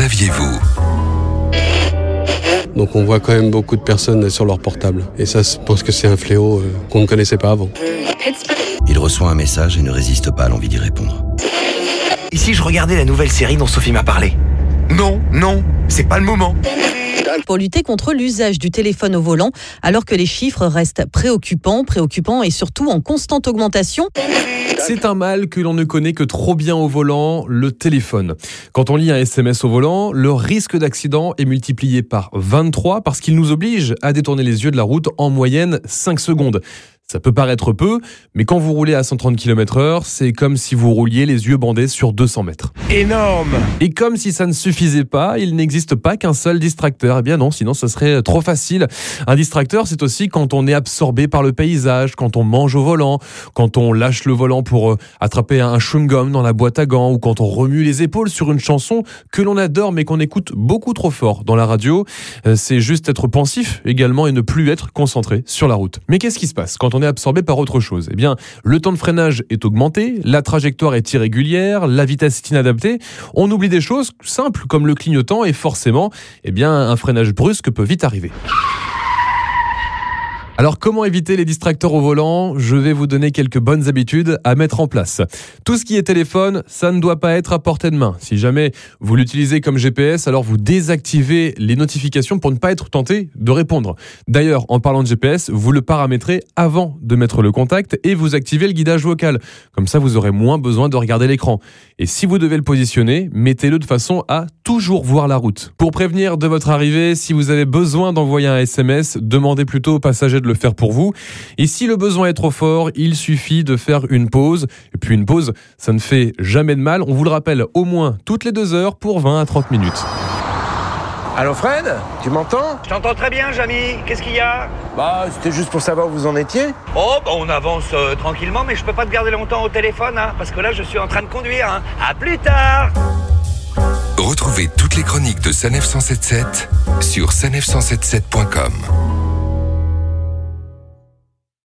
saviez-vous Donc on voit quand même beaucoup de personnes sur leur portable. Et ça, je pense que c'est un fléau euh, qu'on ne connaissait pas avant. Il reçoit un message et ne résiste pas à l'envie d'y répondre. Ici, je regardais la nouvelle série dont Sophie m'a parlé. Non, non, c'est pas le moment. pour lutter contre l'usage du téléphone au volant, alors que les chiffres restent préoccupants, préoccupants et surtout en constante augmentation. C'est un mal que l'on ne connaît que trop bien au volant, le téléphone. Quand on lit un SMS au volant, le risque d'accident est multiplié par 23 parce qu'il nous oblige à détourner les yeux de la route en moyenne 5 secondes. Ça peut paraître peu, mais quand vous roulez à 130 km heure, c'est comme si vous rouliez les yeux bandés sur 200 mètres. Énorme Et comme si ça ne suffisait pas, il n'existe pas qu'un seul distracteur. Eh bien non, sinon ce serait trop facile. Un distracteur, c'est aussi quand on est absorbé par le paysage, quand on mange au volant, quand on lâche le volant pour euh, attraper un chewing-gum dans la boîte à gants, ou quand on remue les épaules sur une chanson que l'on adore mais qu'on écoute beaucoup trop fort dans la radio. Euh, C'est juste être pensif également et ne plus être concentré sur la route. Mais qu'est-ce qui se passe quand on est absorbé par autre chose? Eh bien, le temps de freinage est augmenté, la trajectoire est irrégulière, la vitesse est inadaptée. On oublie des choses simples comme le clignotant et forcément, eh bien, un freinage brusque peut vite arriver. Alors comment éviter les distracteurs au volant? Je vais vous donner quelques bonnes habitudes à mettre en place. Tout ce qui est téléphone, ça ne doit pas être à portée de main. Si jamais vous l'utilisez comme GPS, alors vous désactivez les notifications pour ne pas être tenté de répondre. D'ailleurs, en parlant de GPS, vous le paramétrez avant de mettre le contact et vous activez le guidage vocal. Comme ça, vous aurez moins besoin de regarder l'écran. Et si vous devez le positionner, mettez-le de façon à toujours voir la route. Pour prévenir de votre arrivée, si vous avez besoin d'envoyer un SMS, demandez plutôt au passager de le faire pour vous. Et si le besoin est trop fort, il suffit de faire une pause. Et puis une pause, ça ne fait jamais de mal. On vous le rappelle au moins toutes les deux heures pour 20 à 30 minutes. Allô Fred? Tu m'entends? Je t'entends très bien, Jamy. Qu'est-ce qu'il y a? Bah, c'était juste pour savoir où vous en étiez. Oh, bah on avance euh, tranquillement, mais je peux pas te garder longtemps au téléphone, hein, parce que là, je suis en train de conduire. Hein. À plus tard Retrouvez toutes les chroniques de Sanef 177 sur sanef177.com.